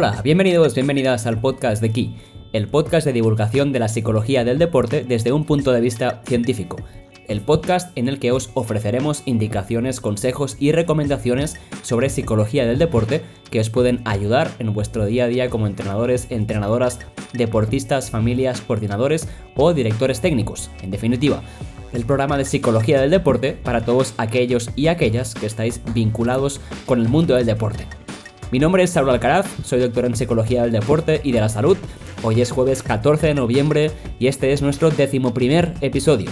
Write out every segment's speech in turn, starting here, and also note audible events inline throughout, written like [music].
Hola, bienvenidos, bienvenidas al podcast de Key, el podcast de divulgación de la psicología del deporte desde un punto de vista científico. El podcast en el que os ofreceremos indicaciones, consejos y recomendaciones sobre psicología del deporte que os pueden ayudar en vuestro día a día como entrenadores, entrenadoras, deportistas, familias, coordinadores o directores técnicos. En definitiva, el programa de psicología del deporte para todos aquellos y aquellas que estáis vinculados con el mundo del deporte. Mi nombre es Saulo Alcaraz, soy doctor en psicología del deporte y de la salud. Hoy es jueves 14 de noviembre y este es nuestro decimoprimer episodio.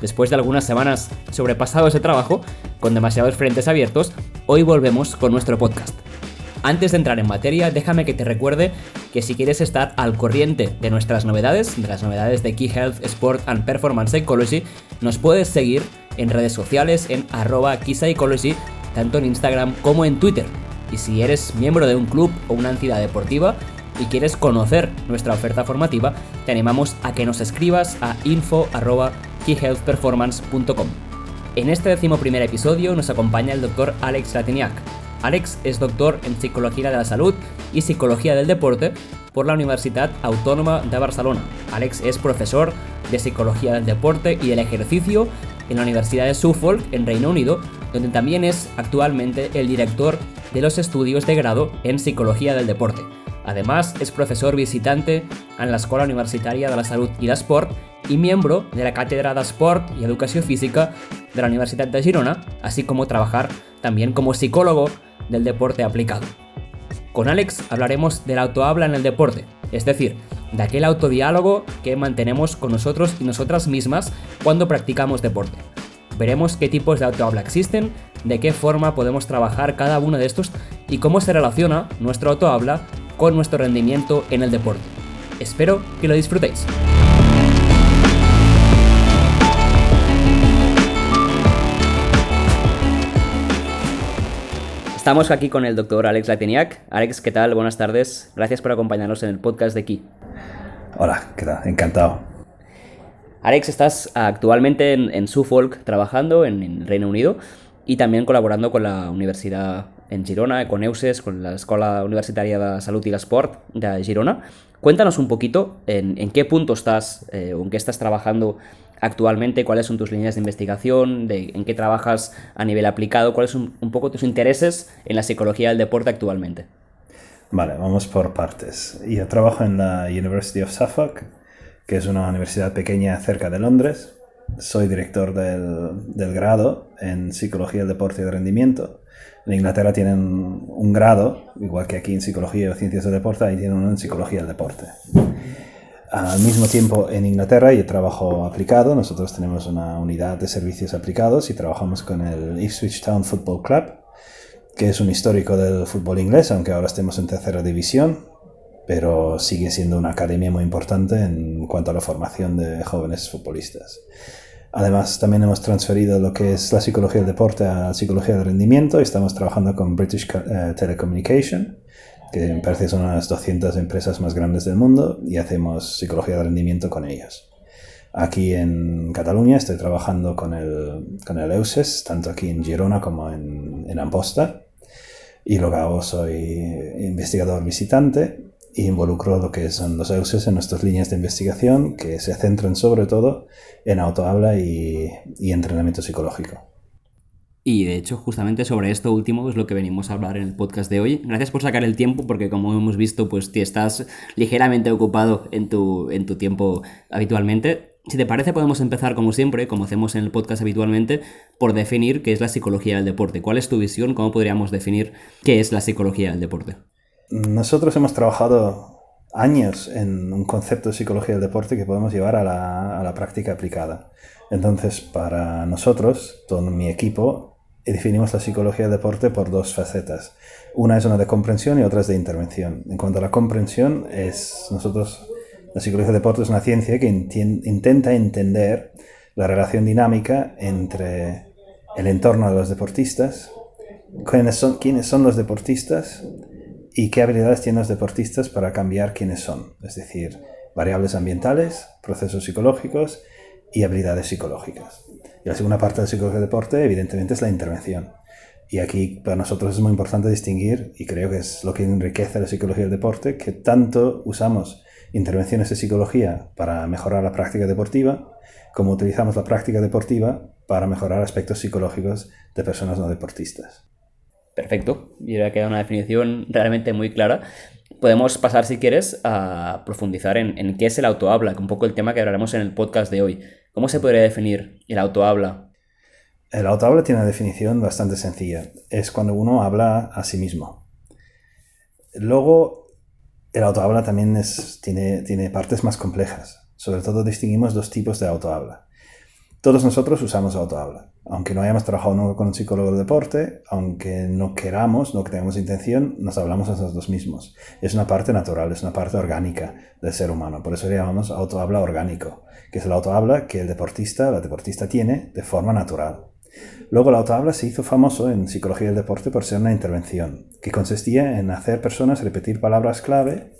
Después de algunas semanas sobrepasado ese trabajo, con demasiados frentes abiertos, hoy volvemos con nuestro podcast. Antes de entrar en materia, déjame que te recuerde que si quieres estar al corriente de nuestras novedades, de las novedades de Key Health, Sport and Performance Psychology, nos puedes seguir en redes sociales en arroba Psychology, tanto en Instagram como en Twitter. Y si eres miembro de un club o una entidad deportiva y quieres conocer nuestra oferta formativa, te animamos a que nos escribas a info.keyhealthperformance.com. En este decimoprimer episodio nos acompaña el doctor Alex Latiniak, Alex es doctor en Psicología de la Salud y Psicología del Deporte por la Universidad Autónoma de Barcelona. Alex es profesor de Psicología del Deporte y del Ejercicio en la Universidad de Suffolk, en Reino Unido, donde también es actualmente el director de los estudios de grado en Psicología del Deporte. Además, es profesor visitante en la Escuela Universitaria de la Salud y la Sport y miembro de la Cátedra de Sport y Educación Física de la Universidad de Girona, así como trabajar también como psicólogo del deporte aplicado. Con Alex hablaremos del autohabla en el deporte, es decir, de aquel autodiálogo que mantenemos con nosotros y nosotras mismas cuando practicamos deporte. Veremos qué tipos de autohabla existen, de qué forma podemos trabajar cada uno de estos y cómo se relaciona nuestro autohabla con nuestro rendimiento en el deporte. Espero que lo disfrutéis. Estamos aquí con el doctor Alex Latiniak. Alex, ¿qué tal? Buenas tardes. Gracias por acompañarnos en el podcast de aquí. Hola, ¿qué tal? Encantado. Alex, estás actualmente en, Suffolk trabajando en, el Reino Unido y también colaborando con la Universidad en Girona, con EUSES, con la Escuela Universitaria de Salud y la Sport de Girona. Cuéntanos un poquito en, qué punto estás eh, o en qué estás trabajando actualmente, cuáles son tus líneas de investigación, en qué trabajas a nivel aplicado, cuáles son un poco tus intereses en la psicología del deporte actualmente. Vale, vamos por partes. Yo trabajo en la University of Suffolk, es una universidad pequeña cerca de Londres. Soy director del, del grado en psicología del deporte y de rendimiento. En Inglaterra tienen un grado, igual que aquí en psicología o ciencias del deporte, ahí tienen uno en psicología del deporte. Al mismo tiempo, en Inglaterra y trabajo aplicado, nosotros tenemos una unidad de servicios aplicados y trabajamos con el Ipswich Town Football Club, que es un histórico del fútbol inglés, aunque ahora estemos en tercera división, pero sigue siendo una academia muy importante en cuanto a la formación de jóvenes futbolistas. Además, también hemos transferido lo que es la psicología del deporte a la psicología del rendimiento y estamos trabajando con British eh, Telecommunication que me parece son las 200 empresas más grandes del mundo y hacemos psicología de rendimiento con ellas. Aquí en Cataluña estoy trabajando con el, con el EUSES, tanto aquí en Girona como en, en Amposta. Y luego soy investigador visitante involucro lo que son los EUSES en nuestras líneas de investigación que se centran sobre todo en autohabla y, y entrenamiento psicológico. Y de hecho, justamente sobre esto último es lo que venimos a hablar en el podcast de hoy. Gracias por sacar el tiempo, porque como hemos visto, pues te estás ligeramente ocupado en tu, en tu tiempo habitualmente. Si te parece, podemos empezar como siempre, como hacemos en el podcast habitualmente, por definir qué es la psicología del deporte. ¿Cuál es tu visión? ¿Cómo podríamos definir qué es la psicología del deporte? Nosotros hemos trabajado años en un concepto de psicología del deporte que podemos llevar a la, a práctica aplicada. Entonces, para nosotros, todo mi equipo, definimos la psicología del deporte por dos facetas. Una es una de comprensión y otra es de intervención. En cuanto a la comprensión, es nosotros, la psicología del deporte es una ciencia que intenta entender la relación dinámica entre el entorno de los deportistas, quiénes son, quiénes son los deportistas y qué habilidades tienen los deportistas para cambiar quiénes son. Es decir, variables ambientales, procesos psicológicos y habilidades psicológicas. Y la segunda parte del psicología del deporte, evidentemente, es la intervención. Y aquí para nosotros es muy importante distinguir, y creo que es lo que enriquece la psicología del deporte, que tanto usamos intervenciones de psicología para mejorar la práctica deportiva, como utilizamos la práctica deportiva para mejorar aspectos psicológicos de personas no deportistas. Perfecto, y que queda una definición realmente muy clara. Podemos pasar, si quieres, a profundizar en, en qué es el autohabla, que un poco el tema que hablaremos en el podcast de hoy. ¿Cómo se podría definir el autohabla? El autohabla tiene una definición bastante sencilla. Es cuando uno habla a sí mismo. Luego, el autohabla también es, tiene, tiene partes más complejas. Sobre todo distinguimos dos tipos de autohabla. Todos nosotros usamos autohabla. Aunque no hayamos trabajado con un psicólogo del deporte, aunque no queramos, no tengamos intención, nos hablamos a nosotros mismos. Es una parte natural, es una parte orgánica del ser humano. Por eso le llamamos autohabla orgánico, que es el autohabla que el deportista, la deportista tiene de forma natural. Luego la autohabla se hizo famoso en psicología del deporte por ser una intervención, que consistía en hacer personas repetir palabras clave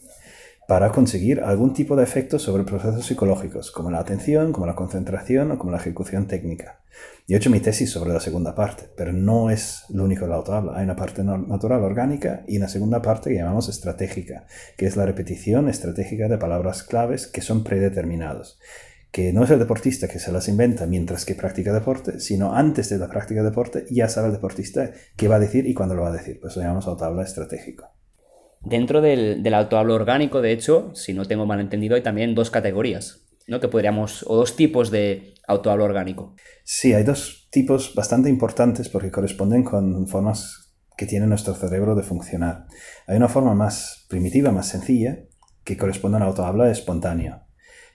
para conseguir algún tipo de efecto sobre procesos psicológicos, como la atención, como la concentración o como la ejecución técnica. Yo he hecho mi tesis sobre la segunda parte, pero no es lo único de la autohabla. Hay una parte natural orgánica y una segunda parte que llamamos estratégica, que es la repetición estratégica de palabras claves que son predeterminados que no es el deportista que se las inventa mientras que practica deporte, sino antes de la práctica de deporte ya sabe el deportista qué va a decir y cuándo lo va a decir. Por eso llamamos autohabla estratégico. Dentro del, del autohabla orgánico, de hecho, si no tengo mal entendido, hay también dos categorías, ¿no? Que podríamos, o dos tipos de autohabla orgánico. Sí, hay dos tipos bastante importantes porque corresponden con formas que tiene nuestro cerebro de funcionar. Hay una forma más primitiva, más sencilla, que corresponde a la autohabla espontánea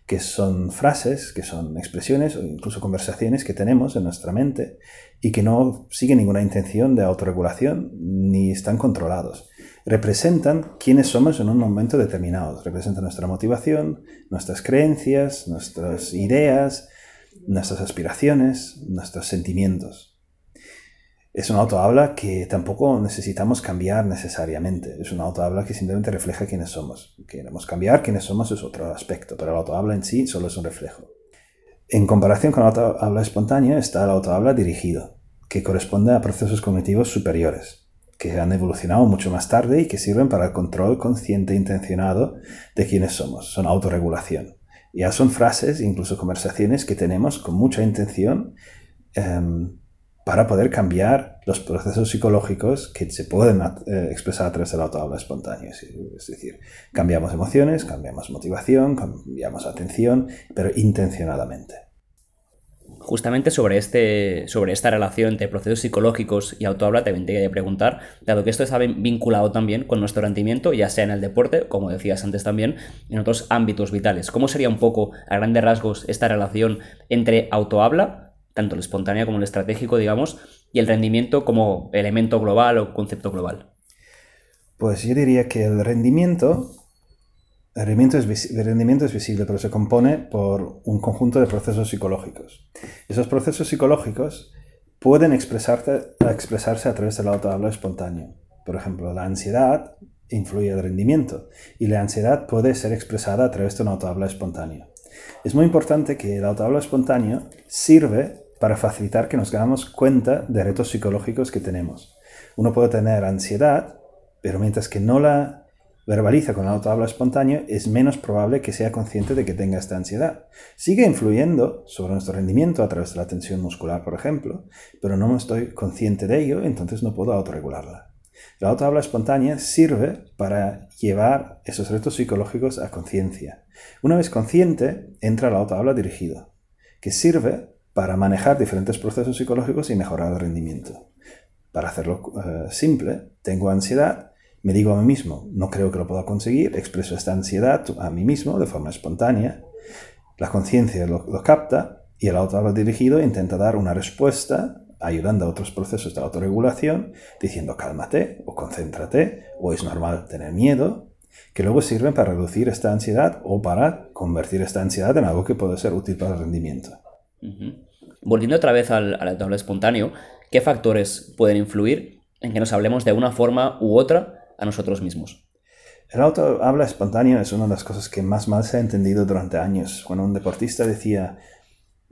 que son frases, que son expresiones o incluso conversaciones que tenemos en nuestra mente y que no siguen ninguna intención de autorregulación ni están controlados. Representan quiénes somos en un momento determinado, representan nuestra motivación, nuestras creencias, nuestras ideas, nuestras aspiraciones, nuestros sentimientos es una autohabla que tampoco necesitamos cambiar necesariamente. Es una autohabla que simplemente refleja quiénes somos. Queremos cambiar quiénes somos es otro aspecto, pero la autohabla en sí solo es un reflejo. En comparación con la autohabla espontánea está la autohabla dirigido, que corresponde a procesos cognitivos superiores, que han evolucionado mucho más tarde y que sirven para el control consciente e intencionado de quiénes somos. Son autorregulación. Ya son frases, incluso conversaciones que tenemos con mucha intención. Em, para poder cambiar los procesos psicológicos que se pueden eh, expresar a través de la autohabla espontánea. Es decir, cambiamos emociones, cambiamos motivación, cambiamos atención, pero intencionadamente. Justamente sobre, este, sobre esta relación entre procesos psicológicos y autohabla te vendría a preguntar, dado que esto está vinculado también con nuestro rendimiento, ya sea en el deporte, como decías antes también, en otros ámbitos vitales. ¿Cómo sería un poco, a grandes rasgos, esta relación entre autohabla tanto el espontáneo como el estratégico, digamos, y el rendimiento como elemento global o concepto global? Pues yo diría que el rendimiento, el rendimiento, es, visible, pero se compone por un conjunto de procesos psicológicos. Esos procesos psicológicos pueden expresarse, a través del autohabla espontáneo. Por ejemplo, la ansiedad influye el rendimiento y la ansiedad puede ser expresada a través de un autohabla espontáneo. Es muy importante que el autohabla espontáneo sirve para facilitar que nos damos cuenta de retos psicológicos que tenemos. Uno puede tener ansiedad, pero mientras que no la verbaliza con el autohabla espontáneo, es menos probable que sea consciente de que tenga esta ansiedad. Sigue influyendo sobre nuestro rendimiento a través de la tensión muscular, por ejemplo, pero no estoy consciente de ello, entonces no puedo autorregularla. La autohabla espontánea sirve para llevar esos retos psicológicos a conciencia. Una vez consciente, entra la autohabla dirigido, que sirve para manejar diferentes procesos psicológicos y mejorar el rendimiento. Para hacerlo eh, simple, tengo ansiedad, me digo a mí mismo, no creo que lo pueda conseguir, expreso esta ansiedad a mí mismo de forma espontánea, la conciencia lo, capta y el auto dirigido intenta dar una respuesta ayudando a otros procesos de autorregulación, diciendo cálmate o concéntrate o es normal tener miedo, que luego sirven para reducir esta ansiedad o para convertir esta ansiedad en algo que puede ser útil para el rendimiento. Volviendo otra vez al, al espontáneo, ¿qué factores pueden influir en que nos hablemos de una forma u otra a nosotros mismos? El auto habla espontáneo es una de las cosas que más mal se ha entendido durante años. Cuando un deportista decía,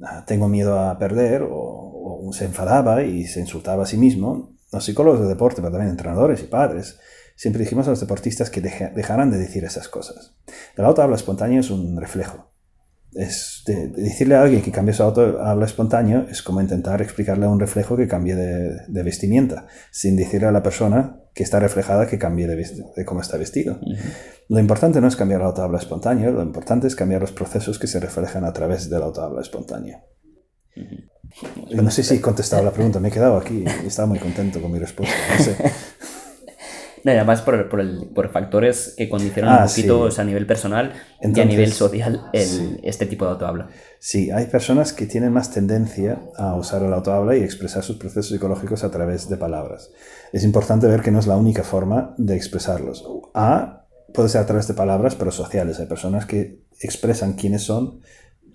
ah, tengo miedo a perder, o, se enfadaba y se insultaba a sí mismo, los psicólogos de deporte, pero también entrenadores y padres, siempre dijimos a los deportistas que dejaran de decir esas cosas. El auto habla espontáneo es un reflejo. Es decirle a alguien que cambie su auto habla espontáneo es como intentar explicarle a un reflejo que cambie de, vestimenta, sin decirle a la persona que está reflejada que cambie de, cómo está vestido. Lo importante no es cambiar el auto habla espontáneo, lo importante es cambiar los procesos que se reflejan a través del auto habla espontáneo. No sé si he contestado la pregunta, me he quedado aquí y estaba muy contento con mi respuesta. No [laughs] además por, por, el, por, factores que condicionan un ah, poquito a nivel personal y a nivel social el, este tipo de autohabla. Sí, hay personas que tienen más tendencia a usar el autohabla y expresar sus procesos psicológicos a través de palabras. Es importante ver que no es la única forma de expresarlos. A puede ser a través de palabras, pero sociales. Hay personas que expresan quiénes son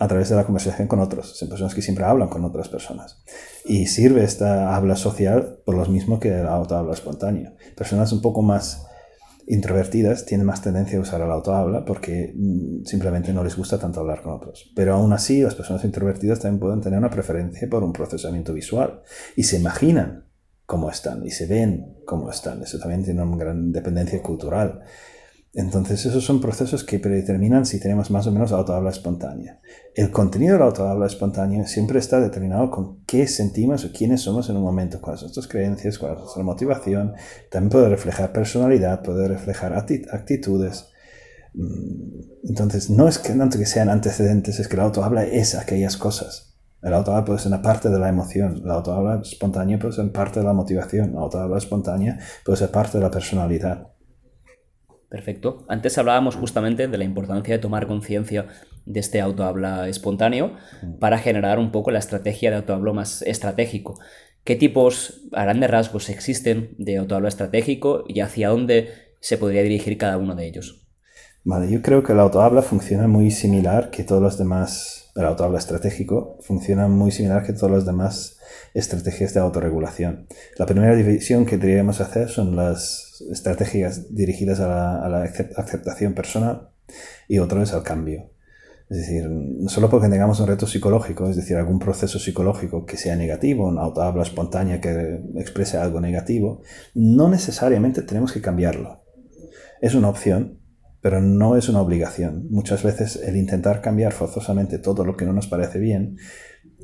a través de la conversación con otros. Son personas que siempre hablan con otras personas. Y sirve esta habla social por lo mismo que la autohabla espontánea. Personas un poco más introvertidas tienen más tendencia a usar el autohabla porque mm, simplemente no les gusta tanto hablar con otros. Pero aún así, las personas introvertidas también pueden tener una preferencia por un procesamiento visual y se imaginan cómo están y se ven cómo están. Eso también tiene una gran dependencia cultural. Entonces, esos son procesos que predeterminan si tenemos más o menos autohabla espontánea. El contenido de la autohabla espontánea siempre está determinado con qué sentimos o quiénes somos en un momento, cuáles son nuestras creencias, cuál es nuestra motivación. También puede reflejar personalidad, puede reflejar actitudes. Mm, entonces, no es que tanto que sean antecedentes, es que la autohabla es aquellas cosas. El autohabla puede ser una parte de la emoción, la autohabla espontánea puede ser parte de la motivación, la autohabla espontánea puede ser parte de la personalidad. Perfecto. Antes hablábamos justamente de la importancia de tomar conciencia de este autohabla espontáneo para generar un poco la estrategia de autohablo más estratégico. ¿Qué tipos, a grandes rasgos, existen de autohabla estratégico y hacia dónde se podría dirigir cada uno de ellos? Vale, yo creo que el autohabla funciona muy similar que todos los demás, el autohabla estratégico funciona muy similar que todos los demás estrategias de autorregulación. La primera división que deberíamos hacer son las estrategias dirigidas a la, aceptación personal y otro es al cambio. Es decir, solo porque tengamos un reto psicológico, es decir, algún proceso psicológico que sea negativo, una autohabla espontánea que exprese algo negativo, no necesariamente tenemos que cambiarlo. Es una opción, pero no es una obligación. Muchas veces el intentar cambiar forzosamente todo lo que no nos parece bien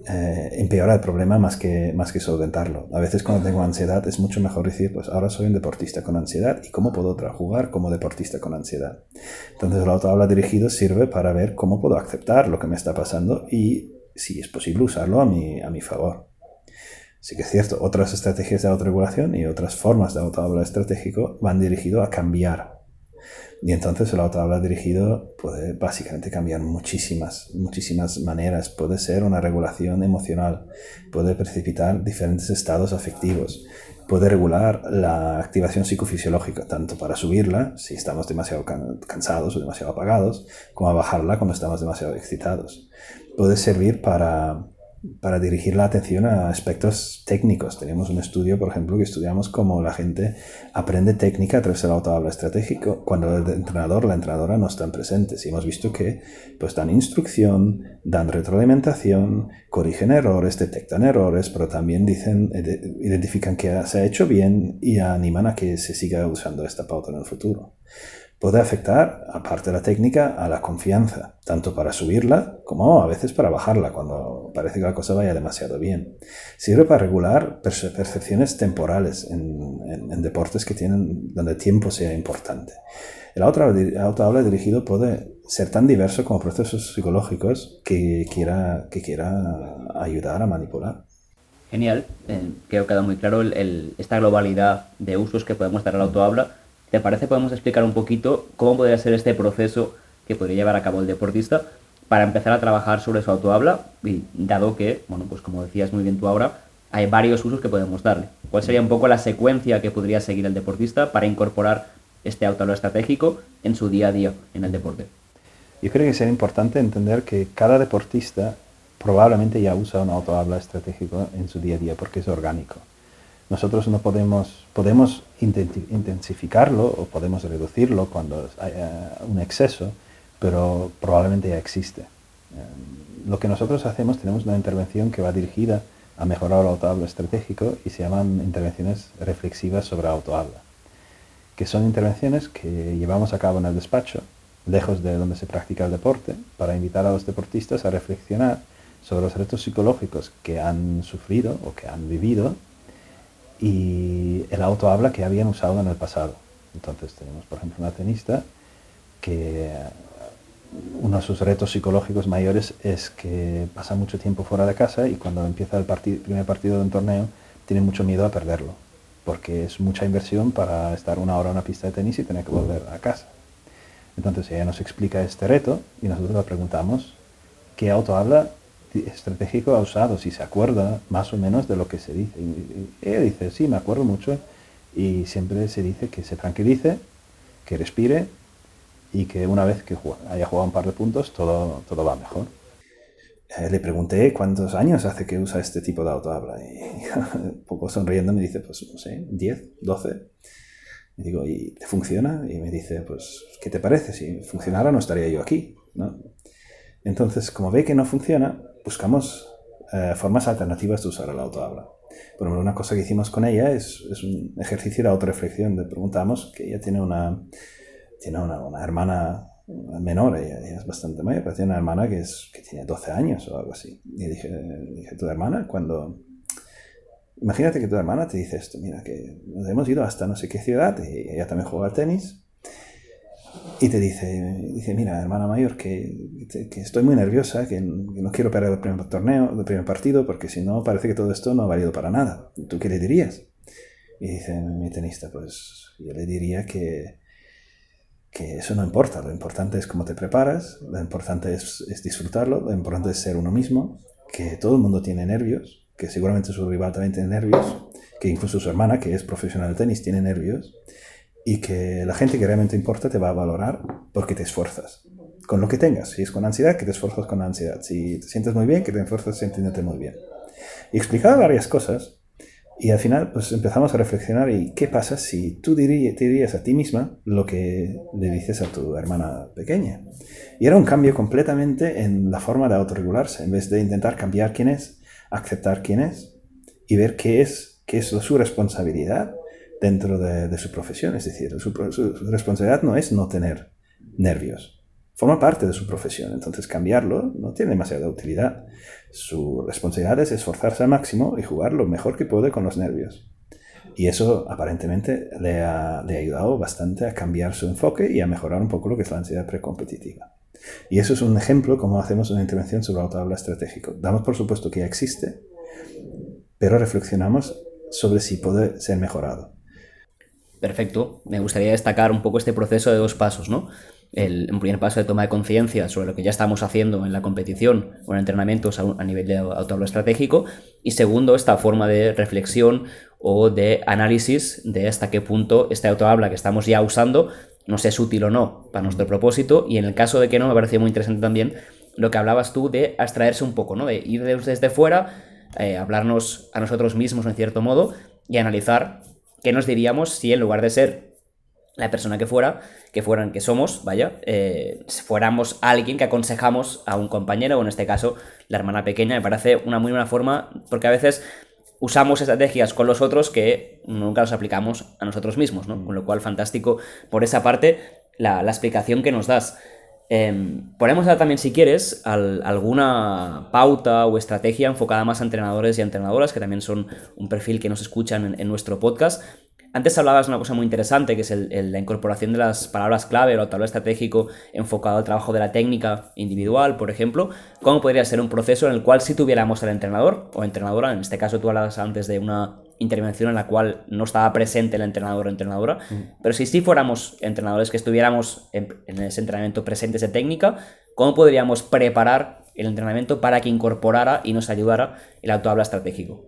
eh, empeora el problema más que, más que solventarlo. A veces cuando tengo ansiedad es mucho mejor decir, pues ahora soy un deportista con ansiedad y cómo puedo jugar como deportista con ansiedad. Entonces el autohabla dirigido sirve para ver cómo puedo aceptar lo que me está pasando y si es posible usarlo a mi, a mi favor. Sí que es cierto, otras estrategias de autorregulación y otras formas de autohabla estratégico van dirigidos a cambiar y entonces el autohabla dirigido puede básicamente cambiar muchísimas, muchísimas maneras. Puede ser una regulación emocional, puede precipitar diferentes estados afectivos, puede regular la activación psicofisiológica, tanto para subirla, si estamos demasiado cansados o demasiado apagados, como a bajarla cuando estamos demasiado excitados. Puede servir para para dirigir la atención a aspectos técnicos. Tenemos un estudio, por ejemplo, que estudiamos cómo la gente aprende técnica a través del autohabla estratégico cuando el entrenador la entrenadora no están presentes. Y hemos visto que pues, dan instrucción, dan retroalimentación, corrigen errores, detectan errores, pero también dicen, identifican que se ha hecho bien y animan a que se siga usando esta pauta en el futuro puede afectar, aparte de la técnica, a la confianza, tanto para subirla como a veces para bajarla cuando parece que la cosa vaya demasiado bien. Sirve para regular percepciones temporales en, deportes que tienen, donde el tiempo sea importante. El autohabla dirigido puede ser tan diverso como procesos psicológicos que quiera, que quiera ayudar a manipular. Genial, eh, creo que queda muy claro esta globalidad de usos que podemos dar al autohabla ¿Te parece podemos explicar un poquito cómo podría ser este proceso que podría llevar a cabo el deportista para empezar a trabajar sobre su autohabla? Y dado que, bueno, pues como decías muy bien tú ahora, hay varios usos que podemos darle. ¿Cuál sería un poco la secuencia que podría seguir el deportista para incorporar este autohabla estratégico en su día a día en el deporte? Yo creo que sería importante entender que cada deportista probablemente ya usa un autohabla estratégico en su día a día porque es orgánico. Nosotros no podemos, podemos intensificarlo o podemos reducirlo cuando hay un exceso, pero probablemente ya existe. Em, lo que nosotros hacemos, tenemos una intervención que va dirigida ha mejorado el autohabla estratégico y se llaman intervenciones reflexivas sobre autohabla, que son intervenciones que llevamos a cabo en el despacho, lejos de donde se practica el deporte, para invitar a los deportistas a reflexionar sobre los retos psicológicos que han sufrido o que han vivido y el autohabla que habían usado en el pasado. Entonces tenemos, por ejemplo, una tenista que uno de sus retos psicológicos mayores es que pasa mucho tiempo fuera de casa y cuando empieza el primer partido de un torneo tiene mucho miedo a perderlo, porque es mucha inversión para estar una hora en una pista de tenis y tener que volver a casa. Entonces ella nos explica este reto y nosotros le preguntamos qué auto habla estratégico ha usado, si se acuerda más o menos de lo que se dice. Y ella dice, sí, me acuerdo mucho y siempre se dice que se tranquilice, que respire y que una vez que haya jugado un par de puntos todo, todo va mejor. Eh, le pregunté cuántos años hace que usa este tipo de autohabla y [laughs] un poco sonriendo me dice, pues no sé, 10, 12. Y digo, ¿y te funciona? Y me dice, pues, ¿qué te parece? Si funcionara no estaría yo aquí, ¿no? Entonces, como ve que no funciona, buscamos eh, formas alternativas de usar el autohabla. Por ejemplo, una cosa que hicimos con ella es, un ejercicio de autorreflexión. Le preguntamos que ella tiene una, tiene una hermana menor, ella, es bastante mayor, pero tiene una hermana que, es, que tiene 12 años o algo así. Y dije, dije, tu hermana, cuando... Imagínate que tu hermana te dice esto, mira, que nos hemos ido hasta no sé qué ciudad, y ella también juega al tenis, y te dice, dice, mira, hermana mayor, que, que estoy muy nerviosa, que, no quiero perder el primer torneo, el primer partido, porque si no, parece que todo esto no ha valido para nada. ¿Tú qué le dirías? Y dice mi tenista, pues yo le diría que, que eso no importa, lo importante es cómo te preparas, lo importante es, es, disfrutarlo, lo importante es ser uno mismo, que todo el mundo tiene nervios, que seguramente su rival también tiene nervios, que incluso su hermana, que es profesional de tenis, tiene nervios, y que la gente que realmente importa te va a valorar porque te esfuerzas, con lo que tengas, si es con ansiedad, que te esfuerzas con ansiedad, si te sientes muy bien, que te esfuerzas sintiéndote muy bien. Y explicaba varias cosas y al final, pues empezamos a reflexionar y qué pasa si tú dirías a ti misma lo que le dices a tu hermana pequeña. Y era un cambio completamente en la forma de autorregularse, en vez de intentar cambiar quién es, aceptar quién es y ver qué es, qué es su responsabilidad dentro de, su profesión. Es decir, su, responsabilidad no es no tener nervios, forma parte de su profesión, entonces cambiarlo no tiene demasiada utilidad. Su responsabilidad es esforzarse al máximo y jugar lo mejor que puede con los nervios. Y eso aparentemente le ha, ayudado bastante a cambiar su enfoque y a mejorar un poco lo que es la ansiedad precompetitiva. Y eso es un ejemplo como hacemos una intervención sobre autohabla estratégico. Damos por supuesto que ya existe, pero reflexionamos sobre si puede ser mejorado. Perfecto. Me gustaría destacar un poco este proceso de dos pasos, ¿no? el, primer paso de toma de conciencia sobre lo que ya estamos haciendo en la competición o en entrenamientos a, nivel de autólogo estratégico. Y segundo, esta forma de reflexión o de análisis de hasta qué punto este autohabla que estamos ya usando nos es útil o no para nuestro propósito. Y en el caso de que no, me pareció muy interesante también lo que hablabas tú de abstraerse un poco, ¿no? De ir desde fuera, eh, hablarnos a nosotros mismos en cierto modo y analizar qué nos diríamos si en lugar de ser la persona que fuera, que fueran, que somos, vaya, eh, fuéramos alguien que aconsejamos a un compañero, o en este caso, la hermana pequeña, me parece una muy buena forma, porque a veces usamos estrategias con los otros que nunca las aplicamos a nosotros mismos, ¿no? Con lo cual, fantástico por esa parte la, explicación que nos das. Eh, podemos dar también, si quieres, alguna pauta o estrategia enfocada más a entrenadores y entrenadoras, que también son un perfil que nos escuchan en nuestro podcast, antes hablabas de una cosa muy interesante, que es la incorporación de las palabras clave o tablero estratégico enfocado al trabajo de la técnica individual, por ejemplo. ¿Cómo podría ser un proceso en el cual si tuviéramos al entrenador o entrenadora, en este caso tú hablabas antes de una intervención en la cual no estaba presente el entrenador o entrenadora, mm. pero si sí fuéramos entrenadores que estuviéramos en, ese entrenamiento presentes de técnica, ¿cómo podríamos preparar el entrenamiento para que incorporara y nos ayudara el autohabla estratégico?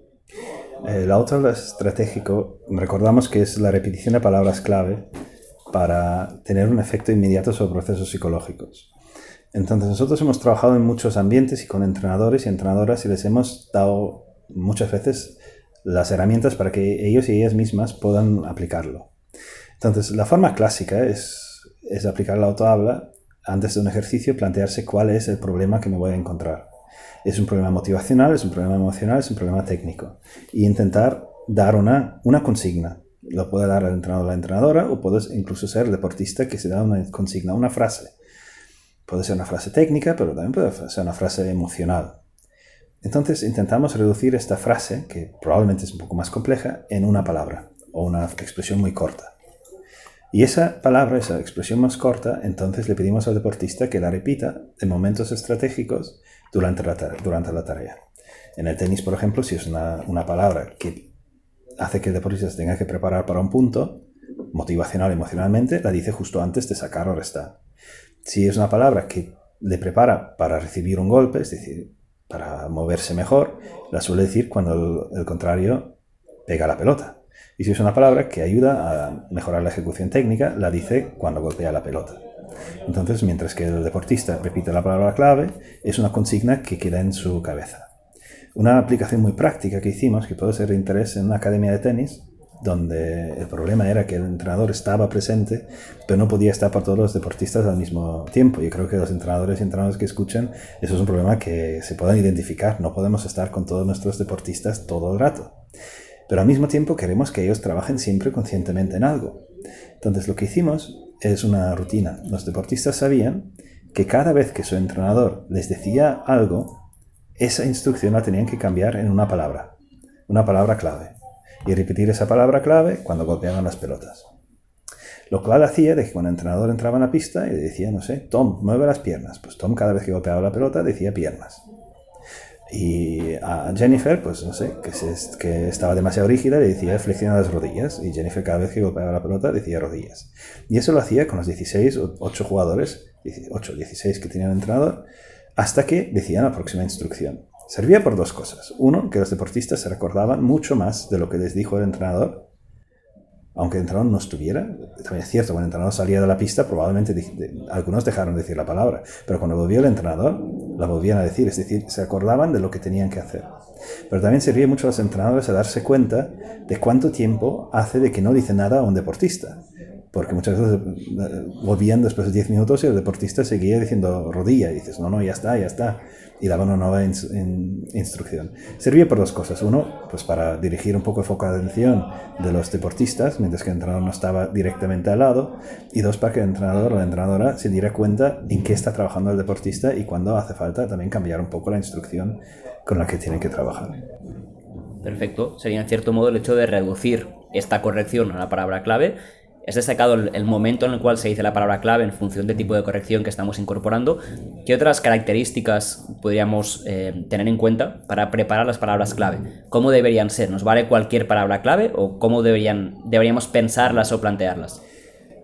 El auto estratégico, recordamos que es la repetición de palabras clave para tener un efecto inmediato sobre procesos psicológicos. Entonces nosotros hemos trabajado en muchos ambientes y con entrenadores y entrenadoras y les hemos dado muchas veces las herramientas para que ellos y ellas mismas puedan aplicarlo. Entonces la forma clásica es, es aplicar la autohabla antes de un ejercicio, plantearse cuál es el problema que me voy a encontrar. Es un problema motivacional, es un problema emocional, es un problema técnico. Y intentar dar una, una consigna. Lo puede dar el entrenador o la entrenadora, o puedes incluso ser el deportista que se da una consigna, una frase. Puede ser una frase técnica, pero también puede ser una frase emocional. Entonces intentamos reducir esta frase, que probablemente es un poco más compleja, en una palabra o una expresión muy corta. Y esa palabra, esa expresión más corta, entonces le pedimos al deportista que la repita en momentos estratégicos durante la, durante la tarea. En el tenis, por ejemplo, si es una, una palabra que hace que el deportista se tenga que preparar para un punto, motivacional, emocionalmente, la dice justo antes de sacar o restar. Si es una palabra que le prepara para recibir un golpe, es decir, para moverse mejor, la suele decir cuando el contrario pega la pelota. Y si es una palabra que ayuda a mejorar la ejecución técnica, la dice cuando golpea la pelota. Entonces, mientras que el deportista repite la palabra clave, es una consigna que queda en su cabeza. Una aplicación muy práctica que hicimos, que puede ser de interés en una academia de tenis, donde el problema era que el entrenador estaba presente, pero no podía estar para todos los deportistas al mismo tiempo. Yo creo que los entrenadores y entrenadores que escuchan, eso es un problema que se pueden identificar. No podemos estar con todos nuestros deportistas todo el rato pero al mismo tiempo queremos que ellos trabajen siempre conscientemente en algo. Entonces lo que hicimos es una rutina. Los deportistas sabían que cada vez que su entrenador les decía algo, esa instrucción la tenían que cambiar en una palabra, una palabra clave, y repetir esa palabra clave cuando golpeaban las pelotas. Lo cual hacía de que cuando el entrenador entraba en la pista y decía, no sé, Tom, mueve las piernas, pues Tom cada vez que golpeaba la pelota decía piernas. Y a Jennifer, pues no sé, que, que estaba demasiado rígida, le decía flexiona las rodillas. Y Jennifer cada vez que golpeaba la pelota decía rodillas. Y eso lo hacía con los 16 o 8 jugadores, 8 16 que tenían entrenador, hasta que decían la próxima instrucción. Servía por dos cosas. Uno, que los deportistas se recordaban mucho más de lo que les dijo el entrenador aunque el entrenador no estuviera, también es cierto, cuando el entrenador salía de la pista, probablemente algunos dejaron de decir la palabra, pero cuando volvió el entrenador, la volvían a decir, es decir, se acordaban de lo que tenían que hacer. Pero también servía mucho a los entrenadores a darse cuenta de cuánto tiempo hace de que no dice nada a un deportista. Porque muchas veces eh, volvían después de 10 minutos y el deportista seguía diciendo rodilla dices, no, no, ya está, ya está y daba una nueva instrucción. Servía por dos cosas. Uno, pues para dirigir un poco el foco de atención de los deportistas, mientras que el entrenador no estaba directamente al lado. Y dos, para que el entrenador o la entrenadora se diera cuenta en qué está trabajando el deportista y cuando hace falta también cambiar un poco la instrucción con la que tiene que trabajar. Perfecto. Sería en cierto modo el hecho de reducir esta corrección a la palabra clave es destacado el, momento en el cual se dice la palabra clave en función del tipo de corrección que estamos incorporando. ¿Qué otras características podríamos eh, tener en cuenta para preparar las palabras clave? ¿Cómo deberían ser? ¿Nos vale cualquier palabra clave o cómo deberían, deberíamos pensarlas o plantearlas?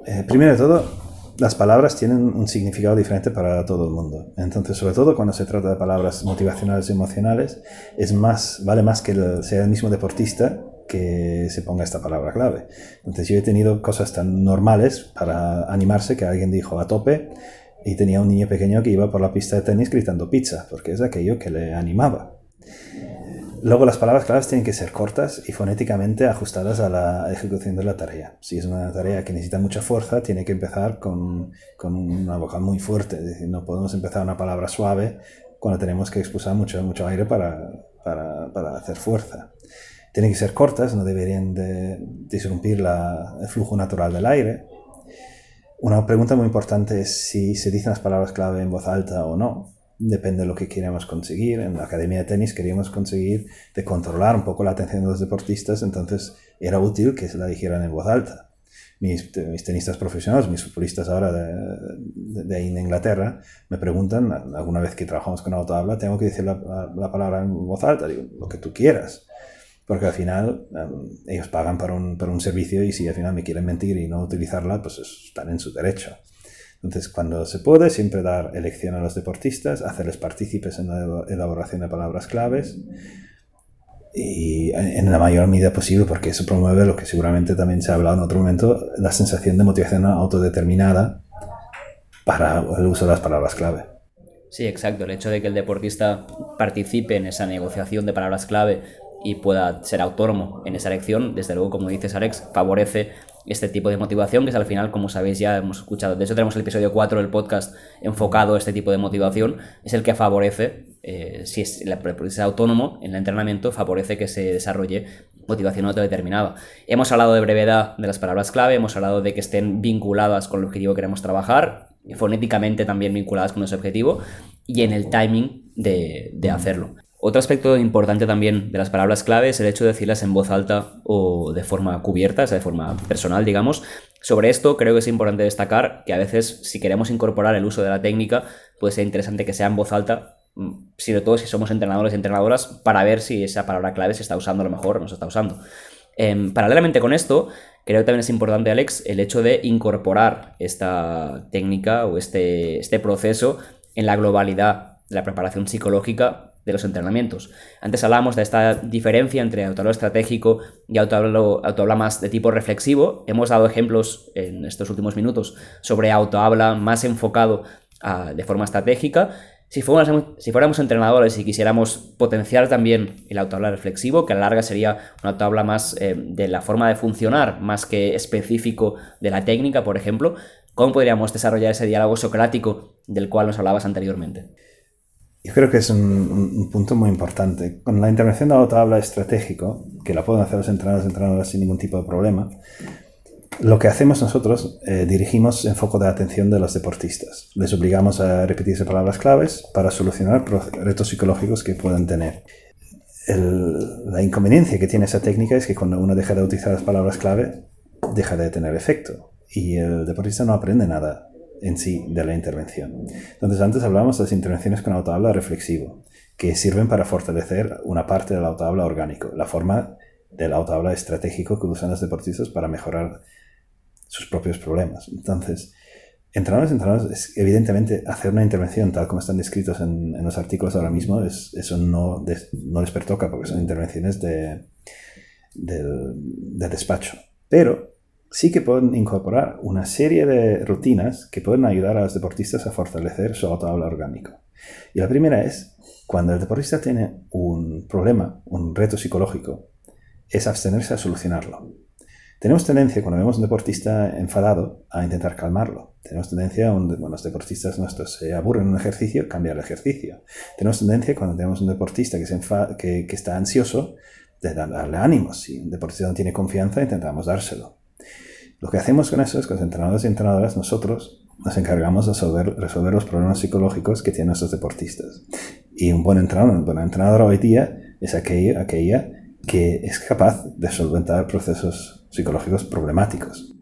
Eh, primero de todo, las palabras tienen un significado diferente para todo el mundo. Entonces, sobre todo cuando se trata de palabras motivacionales y emocionales, es más, vale más que sea el mismo deportista que se ponga esta palabra clave. Entonces yo he tenido cosas tan normales para animarse que alguien dijo a tope y tenía un niño pequeño que iba por la pista de tenis gritando pizza, porque es aquello que le animaba. Luego las palabras claves tienen que ser cortas y fonéticamente ajustadas a la ejecución de la tarea. Si es una tarea que necesita mucha fuerza, tiene que empezar con, con una vocal muy fuerte. No podemos empezar una palabra suave cuando tenemos que expulsar mucho, mucho aire para, para, para hacer fuerza tienen que ser cortas, no deberían de disrumpir el flujo natural del aire. Una pregunta muy importante es si se dicen las palabras clave en voz alta o no. Depende de lo que queremos conseguir. En la academia de tenis queríamos conseguir de controlar un poco la atención de los deportistas, entonces era útil que se la dijeran en voz alta. Mis, tenistas profesionales, mis futbolistas ahora de, de, en Inglaterra, me preguntan, alguna vez que trabajamos con autohabla, tengo que decir la, la palabra en voz alta, digo, lo que tú quieras porque al final em, ellos pagan por un, por un, servicio y si al final me quieren mentir y no utilizarla, pues están en su derecho. Entonces, cuando se puede, siempre dar elección a los deportistas, hacerles partícipes en la elaboración de palabras claves y en la mayor medida posible, porque eso promueve lo que seguramente también se ha hablado en otro momento, la sensación de motivación autodeterminada para el uso de las palabras clave. Sí, exacto. El hecho de que el deportista participe en esa negociación de palabras clave y pueda ser autónomo en esa elección, desde luego, como dices Alex, favorece este tipo de motivación, que es al final, como sabéis, ya hemos escuchado, de hecho tenemos el episodio 4 del podcast enfocado a este tipo de motivación, es el que favorece eh, si es el deportista autónomo en el entrenamiento, favorece que se desarrolle motivación autodeterminada. Hemos hablado de brevedad de las palabras clave, hemos hablado de que estén vinculadas con el objetivo que queremos trabajar, fonéticamente también vinculadas con ese objetivo, y en el timing de, de hacerlo. Otro aspecto importante también de las palabras clave es el hecho de decirlas en voz alta o de forma cubierta, o sea, de forma personal, digamos. Sobre esto creo que es importante destacar que a veces si queremos incorporar el uso de la técnica, puede ser interesante que sea en voz alta, mm, sobre todo si somos entrenadores y entrenadoras, para ver si esa palabra clave se está usando a lo mejor o no se está usando. Em, paralelamente con esto, creo que también es importante, Alex, el hecho de incorporar esta técnica o este, este proceso en la globalidad de la preparación psicológica de los entrenamientos. Antes hablábamos de esta diferencia entre autohabla estratégico y autohabla, más de tipo reflexivo. Hemos dado ejemplos en estos últimos minutos sobre autohabla más enfocado de forma estratégica. Si fuéramos, si fuéramos, entrenadores y quisiéramos potenciar también el autohabla reflexivo, que a la larga sería un autohabla más eh, de la forma de funcionar, más que específico de la técnica, por ejemplo, ¿cómo podríamos desarrollar ese diálogo socrático del cual nos hablabas anteriormente? Yo creo que es un, punto muy importante. Con la intervención de autohabla estratégico, que la pueden hacer los entrenadores entrenadoras sin ningún tipo de problema, lo que hacemos nosotros, eh, dirigimos el foco de atención de los deportistas. Les obligamos a repetirse palabras claves para solucionar retos psicológicos que puedan tener. la inconveniencia que tiene esa técnica es que cuando uno deja de utilizar las palabras clave, deja de tener efecto. Y el deportista no aprende nada en sí de la intervención. Entonces, antes hablábamos de las intervenciones con autohabla reflexivo, que sirven para fortalecer una parte del autohabla orgánico, la forma del autohabla estratégico que usan los deportistas para mejorar sus propios problemas. Entonces, entrenadores, entrenadores, es, evidentemente, hacer una intervención tal como están descritos en, los artículos ahora mismo, es, eso no, no les pertoca porque son intervenciones de despacho. Pero sí que pueden incorporar una serie de rutinas que pueden ayudar a los deportistas a fortalecer su autohabla orgánico. Y la primera es, cuando el deportista tiene un problema, un reto psicológico, es abstenerse a solucionarlo. Tenemos tendencia, cuando vemos un deportista enfadado, a intentar calmarlo. Tenemos tendencia, cuando los deportistas nuestros se aburren en un ejercicio, cambiar el ejercicio. Tenemos tendencia, cuando tenemos un deportista que está ansioso, de darle ánimos. Si un deportista no tiene confianza, intentamos dárselo. Lo que hacemos con eso es que los entrenadores y entrenadoras, nosotros nos encargamos de resolver, los problemas psicológicos que tienen estos deportistas. Y un buen entrenador, una buena entrenadora hoy día es aquella, aquella que es capaz de solventar procesos psicológicos problemáticos.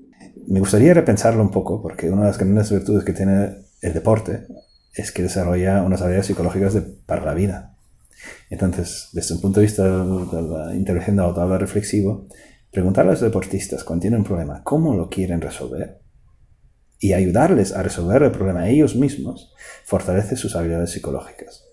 Me gustaría repensarlo un poco, porque una de las grandes virtudes que tiene el deporte es que desarrolla unas habilidades psicológicas de, para la vida. Entonces, desde un punto de vista de la intervención de auto reflexivo, Preguntar a los deportistas cuando tienen un problema cómo lo quieren resolver y ayudarles a resolver el problema ellos mismos fortalece sus habilidades psicológicas.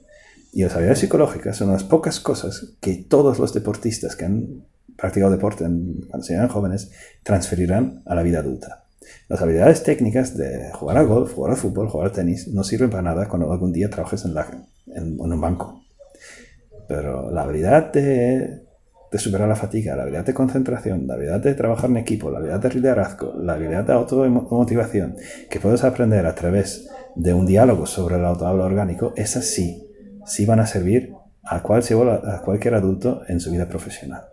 Y las habilidades psicológicas son las pocas cosas que todos los deportistas que han practicado deporte cuando se eran jóvenes transferirán a la vida adulta. Las habilidades técnicas de jugar al golf, jugar al fútbol, jugar al tenis no sirven para nada cuando algún día trabajes en, en un banco. Pero la habilidad de de superar la fatiga, la habilidad de concentración, la habilidad de trabajar en equipo, la habilidad de liderazgo, la habilidad de automotivación, que puedes aprender a través de un diálogo sobre el autohabla orgánico, esas sí, sí van a servir a, a cualquier adulto en su vida profesional.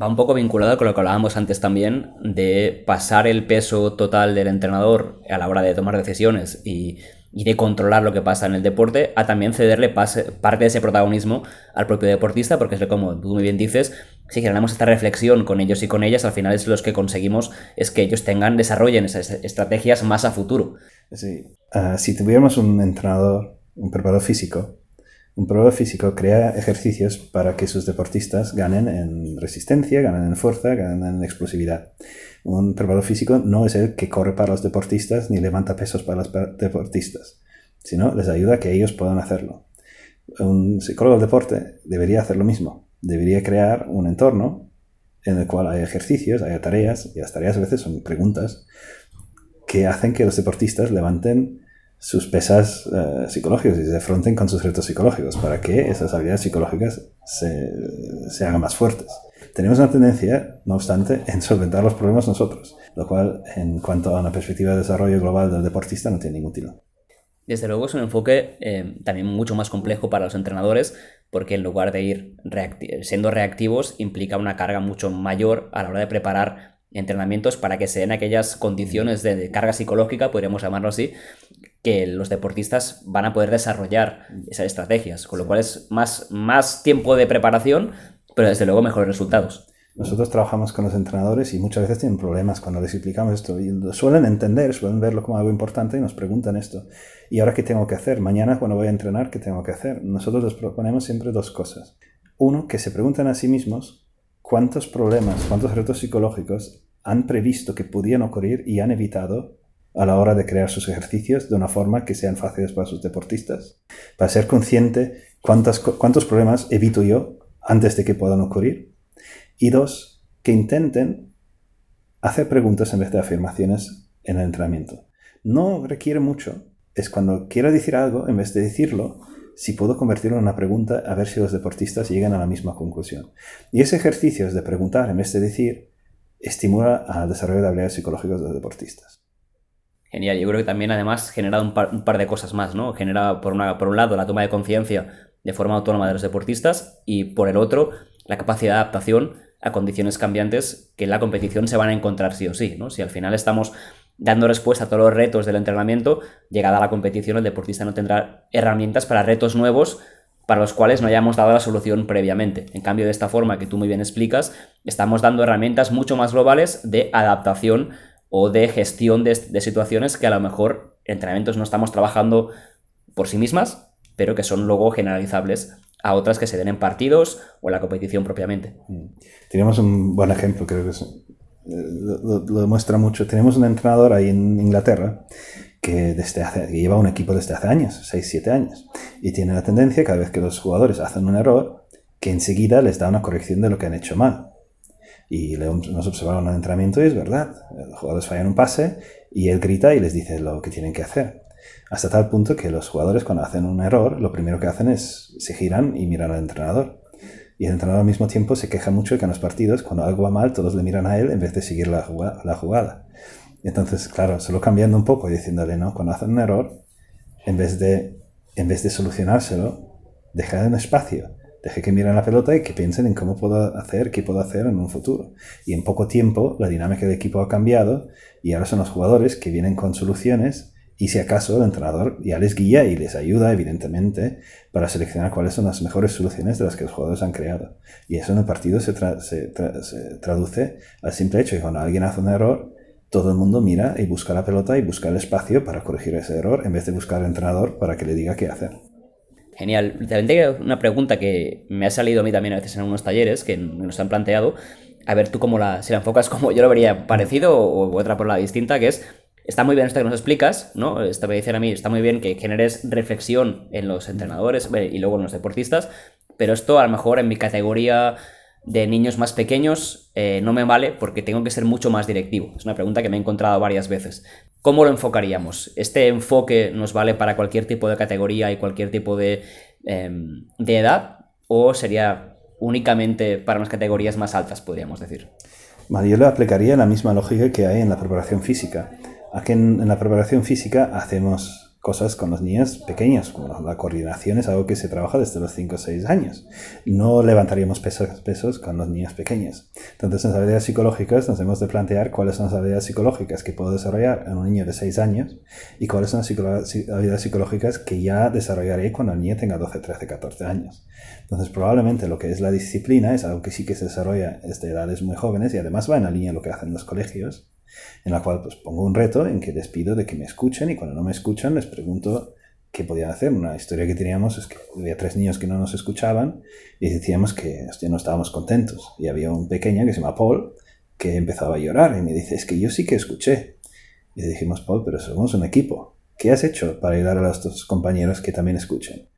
Va un poco vinculado con lo que hablábamos antes también de pasar el peso total del entrenador a la hora de tomar decisiones y y de controlar lo que pasa en el deporte, a también cederle parte de ese protagonismo al propio deportista, porque es como tú muy bien dices, si generamos esta reflexión con ellos y con ellas, al final es los que conseguimos es que ellos tengan, desarrollen esas estrategias más a futuro. Sí. Ah, si tuviéramos un entrenador, un preparador físico, un preparador físico crea ejercicios para que sus deportistas ganen en resistencia, ganen en fuerza, ganen en explosividad. Un preparador físico no es el que corre para los deportistas ni levanta pesos para los deportistas, sino les ayuda a que ellos puedan hacerlo. Un psicólogo del deporte debería hacer lo mismo. Debería crear un entorno en el cual hay ejercicios, hay tareas, y las tareas a veces son preguntas que hacen que los deportistas levanten sus pesas eh, psicológicas y se afronten con sus retos psicológicos para que esas habilidades psicológicas se, hagan más fuertes. Tenemos una tendencia, no obstante, en solventar los problemas nosotros, lo cual en cuanto a una perspectiva de desarrollo global del deportista no tiene ningún tiro. Desde luego es un enfoque eh, también mucho más complejo para los entrenadores porque en lugar de ir siendo reactivos implica una carga mucho mayor a la hora de preparar entrenamientos para que se den aquellas condiciones de, carga psicológica, podríamos llamarlo así, que los deportistas van a poder desarrollar esas estrategias, con lo cual es más, más tiempo de preparación, pero desde luego mejores resultados. Nosotros trabajamos con los entrenadores y muchas veces tienen problemas cuando les explicamos esto. Y suelen entender, suelen verlo como algo importante y nos preguntan esto. ¿Y ahora qué tengo que hacer? Mañana cuando voy a entrenar, ¿qué tengo que hacer? Nosotros les proponemos siempre dos cosas. Uno, que se pregunten a sí mismos cuántos problemas, cuántos retos psicológicos han previsto que podían ocurrir y han evitado a la hora de crear sus ejercicios de una forma que sean fáciles para sus deportistas. Para ser consciente cuántos, cuántos problemas evito yo antes de que puedan ocurrir y dos, que intenten hacer preguntas en vez de afirmaciones en el entrenamiento. No requiere mucho. Es cuando quiero decir algo, en vez de decirlo, si puedo convertirlo en una pregunta a ver si los deportistas llegan a la misma conclusión. Y ese ejercicio de preguntar en vez de decir estimula al desarrollo de habilidades psicológicas de los deportistas. Genial, yo creo que también además genera un par, de cosas más, ¿no? Genera por, una, por un lado la toma de conciencia de forma autónoma de los deportistas y por el otro la capacidad de adaptación a condiciones cambiantes que en la competición se van a encontrar sí o sí, ¿no? Si al final estamos dando respuesta a todos los retos del entrenamiento, llegada a la competición el deportista no tendrá herramientas para retos nuevos para los cuales no hayamos dado la solución previamente. En cambio, de esta forma que tú muy bien explicas, estamos dando herramientas mucho más globales de adaptación o de gestión de, de situaciones que a lo mejor entrenamientos no estamos trabajando por sí mismas, pero que son luego generalizables a otras que se den en partidos o en la competición propiamente. Mm. Tenemos un buen ejemplo, creo que eh, lo, demuestra mucho. Tenemos un entrenador ahí en Inglaterra que, lleva un equipo desde hace años, 6-7 años, y tiene la tendencia, cada vez que los jugadores hacen un error, que enseguida les da una corrección de lo que han hecho mal. Y nos observaron en el entrenamiento y es verdad, los jugadores fallan un pase y él grita y les dice lo que tienen que hacer. Hasta tal punto que los jugadores cuando hacen un error, lo primero que hacen es se giran y miran al entrenador. Y el entrenador al mismo tiempo se queja mucho de que en los partidos, cuando algo va mal, todos le miran a él en vez de seguir la jugada. Entonces, claro, solo cambiando un poco y diciéndole, no, cuando hacen un error, en vez de, en vez de solucionárselo, deja un espacio. Deje que miren la pelota y que piensen en cómo puedo hacer, qué puedo hacer en un futuro. Y en poco tiempo la dinámica del equipo ha cambiado y ahora son los jugadores que vienen con soluciones y si acaso el entrenador ya les guía y les ayuda, evidentemente, para seleccionar cuáles son las mejores soluciones de las que los jugadores han creado. Y eso en el partido se, se, traduce al simple hecho de que cuando alguien hace un error, todo el mundo mira y busca la pelota y busca el espacio para corregir ese error en vez de buscar al entrenador para que le diga qué hacer. Genial. También una pregunta que me ha salido a mí también a veces en unos talleres que nos han planteado. A ver tú cómo la, si la enfocas como yo lo vería parecido o otra por la distinta, que es Está muy bien esto que nos explicas, ¿no? Esta me dicen a mí, está muy bien que generes reflexión en los entrenadores y luego en los deportistas, pero esto a lo mejor en mi categoría de niños más pequeños eh, no me vale porque tengo que ser mucho más directivo. Es una pregunta que me he encontrado varias veces. ¿Cómo lo enfocaríamos? ¿Este enfoque nos vale para cualquier tipo de categoría y cualquier tipo de, em, de edad? ¿O sería únicamente para unas categorías más altas, podríamos decir? Vale, yo le aplicaría la misma lógica que hay en la preparación física. Aquí en, la preparación física hacemos cosas con los niños pequeños, como la coordinación es algo que se trabaja desde los 5 o 6 años. No levantaríamos pesos, pesos con los niños pequeños. Entonces, en las habilidades psicológicas nos hemos de plantear cuáles son las habilidades psicológicas que puedo desarrollar en un niño de 6 años y cuáles son las habilidades psicológicas que ya desarrollaré cuando el niño tenga 12, 13, 14 años. Entonces, probablemente lo que es la disciplina es algo que sí que se desarrolla desde edades muy jóvenes y además va en la línea de lo que hacen los colegios en la cual pues, pongo un reto en que les pido de que me escuchen y cuando no me escuchan les pregunto qué podían hacer. Una historia que teníamos es que había tres niños que no nos escuchaban y decíamos que no estábamos contentos. Y había un pequeño que se llama Paul que empezaba a llorar y me dice, es que yo sí que escuché. Y le dijimos, Paul, pero somos un equipo. ¿Qué has hecho para ayudar a los compañeros que también escuchen?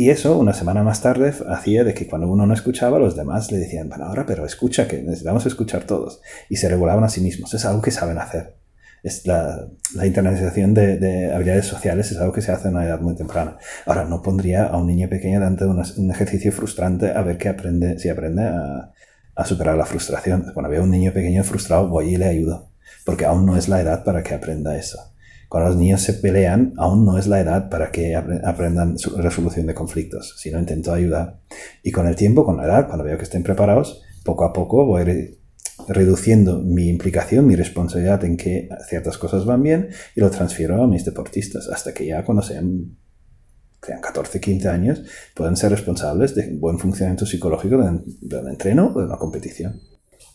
Y eso, una semana más tarde, hacía de que cuando uno no escuchaba, los demás le decían, bueno, ahora, pero escucha, que necesitamos escuchar todos. Y se regulaban a sí mismos. Es algo que saben hacer. Es la, la internalización de, habilidades sociales es algo que se hace en una edad muy temprana. Ahora, no pondría a un niño pequeño delante de un, ejercicio frustrante a ver qué aprende, si aprende a, superar la frustración. Cuando veo a un niño pequeño frustrado, voy y le ayudo. Porque aún no es la edad para que aprenda eso Cuando los niños se pelean, aún no es la edad para que aprendan resolución de conflictos, sino intento ayudar. Y con el tiempo, con la edad, cuando veo que estén preparados, poco a poco voy reduciendo mi implicación, mi responsabilidad en que ciertas cosas van bien y lo transfiero a mis deportistas hasta que ya cuando sean, sean 14, 15 años puedan ser responsables de buen funcionamiento psicológico de, un entreno o de una competición.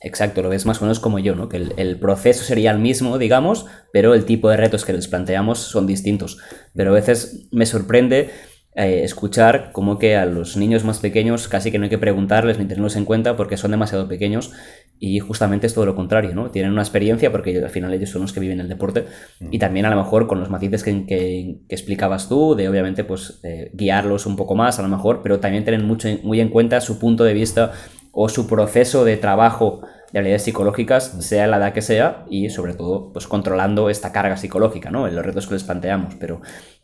Exacto, lo ves más o menos como yo, ¿no? Que el, proceso sería el mismo, digamos, pero el tipo de retos que les planteamos son distintos. Pero a veces me sorprende eh, escuchar como que a los niños más pequeños casi que no hay que preguntarles ni tenerlos en cuenta porque son demasiado pequeños y justamente es todo lo contrario, ¿no? Tienen una experiencia porque al final ellos son los que viven el deporte mm. y también a lo mejor con los matices que, que, explicabas tú, de obviamente pues eh, guiarlos un poco más a lo mejor, pero también tener mucho, muy en cuenta su punto de vista o su proceso de trabajo de habilidades psicológicas, sea la edad que sea, y sobre todo pues controlando esta carga psicológica, ¿no? En los retos que les planteamos, pero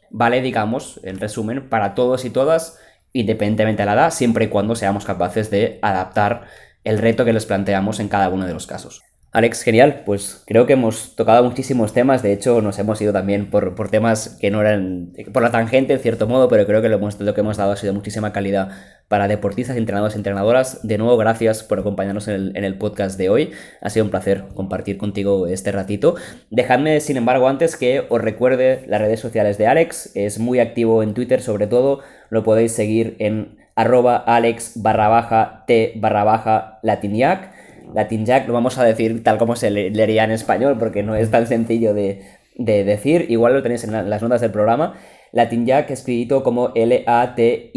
vale, digamos, en resumen, para todos y todas, independientemente de la edad, siempre y cuando seamos capaces de adaptar el reto que les planteamos en cada uno de los casos. Alex, genial, pues creo que hemos tocado muchísimos temas, de hecho nos hemos ido también por, temas que no eran por la tangente en cierto modo, pero creo que lo, lo que hemos dado ha sido muchísima calidad para deportistas, entrenadores y entrenadoras. De nuevo, gracias por acompañarnos en el, en el, podcast de hoy, ha sido un placer compartir contigo este ratito. Dejadme, sin embargo, antes que os recuerde las redes sociales de Alex, es muy activo en Twitter sobre todo, lo podéis seguir en arroba alex barra baja t barra baja latiniac. Jack lo vamos a decir tal como se leería en español porque no es tan sencillo de, decir. Igual lo tenéis en las notas del programa. Jack escrito como L-A-T-I-N-J-A-K.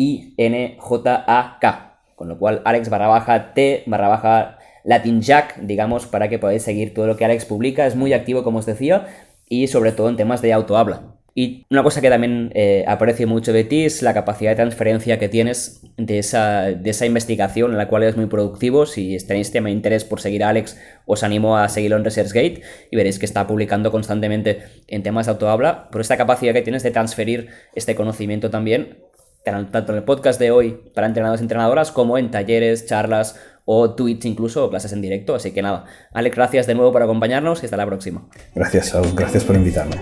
Con lo cual Alex barra baja T barra baja Jack, digamos, para que podáis seguir todo lo que Alex publica. Es muy activo, como os decía, y sobre todo en temas de autohabla. Y una cosa que también eh, aprecio mucho de ti es la capacidad de transferencia que tienes de esa, de esa investigación en la cual eres muy productivo. Si tenéis tema interés por seguir a Alex, os animo a seguirlo en ResearchGate y veréis que está publicando constantemente en temas de autohabla. Por esta capacidad que tienes de transferir este conocimiento también, tanto en el podcast de hoy para entrenadores y entrenadoras, como en talleres, charlas o tweets incluso, o clases en directo. Así que nada, Alex, gracias de nuevo por acompañarnos y hasta la próxima. Gracias. Gracias por invitarme.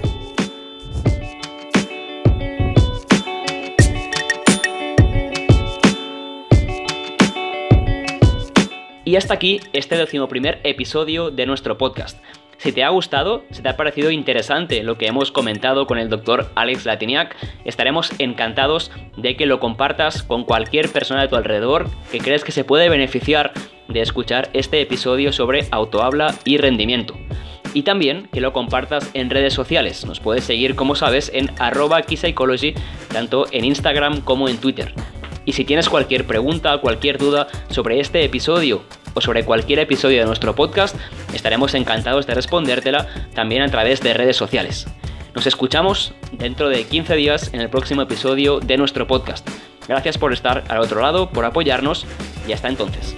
Y hasta aquí este decimoprimer episodio de nuestro podcast. Si te ha gustado, si te ha parecido interesante lo que hemos comentado con el doctor Alex Latiniak, estaremos encantados de que lo compartas con cualquier persona de tu alrededor que crees que se puede beneficiar de escuchar este episodio sobre autohabla y rendimiento. Y también que lo compartas en redes sociales. Nos puedes seguir, como sabes, en arroba tanto en Instagram como en Twitter. Y si tienes cualquier pregunta, cualquier duda sobre este episodio o sobre cualquier episodio de nuestro podcast, estaremos encantados de respondértela también a través de redes sociales. Nos escuchamos dentro de 15 días en el próximo episodio de nuestro podcast. Gracias por estar al otro lado, por apoyarnos y hasta entonces.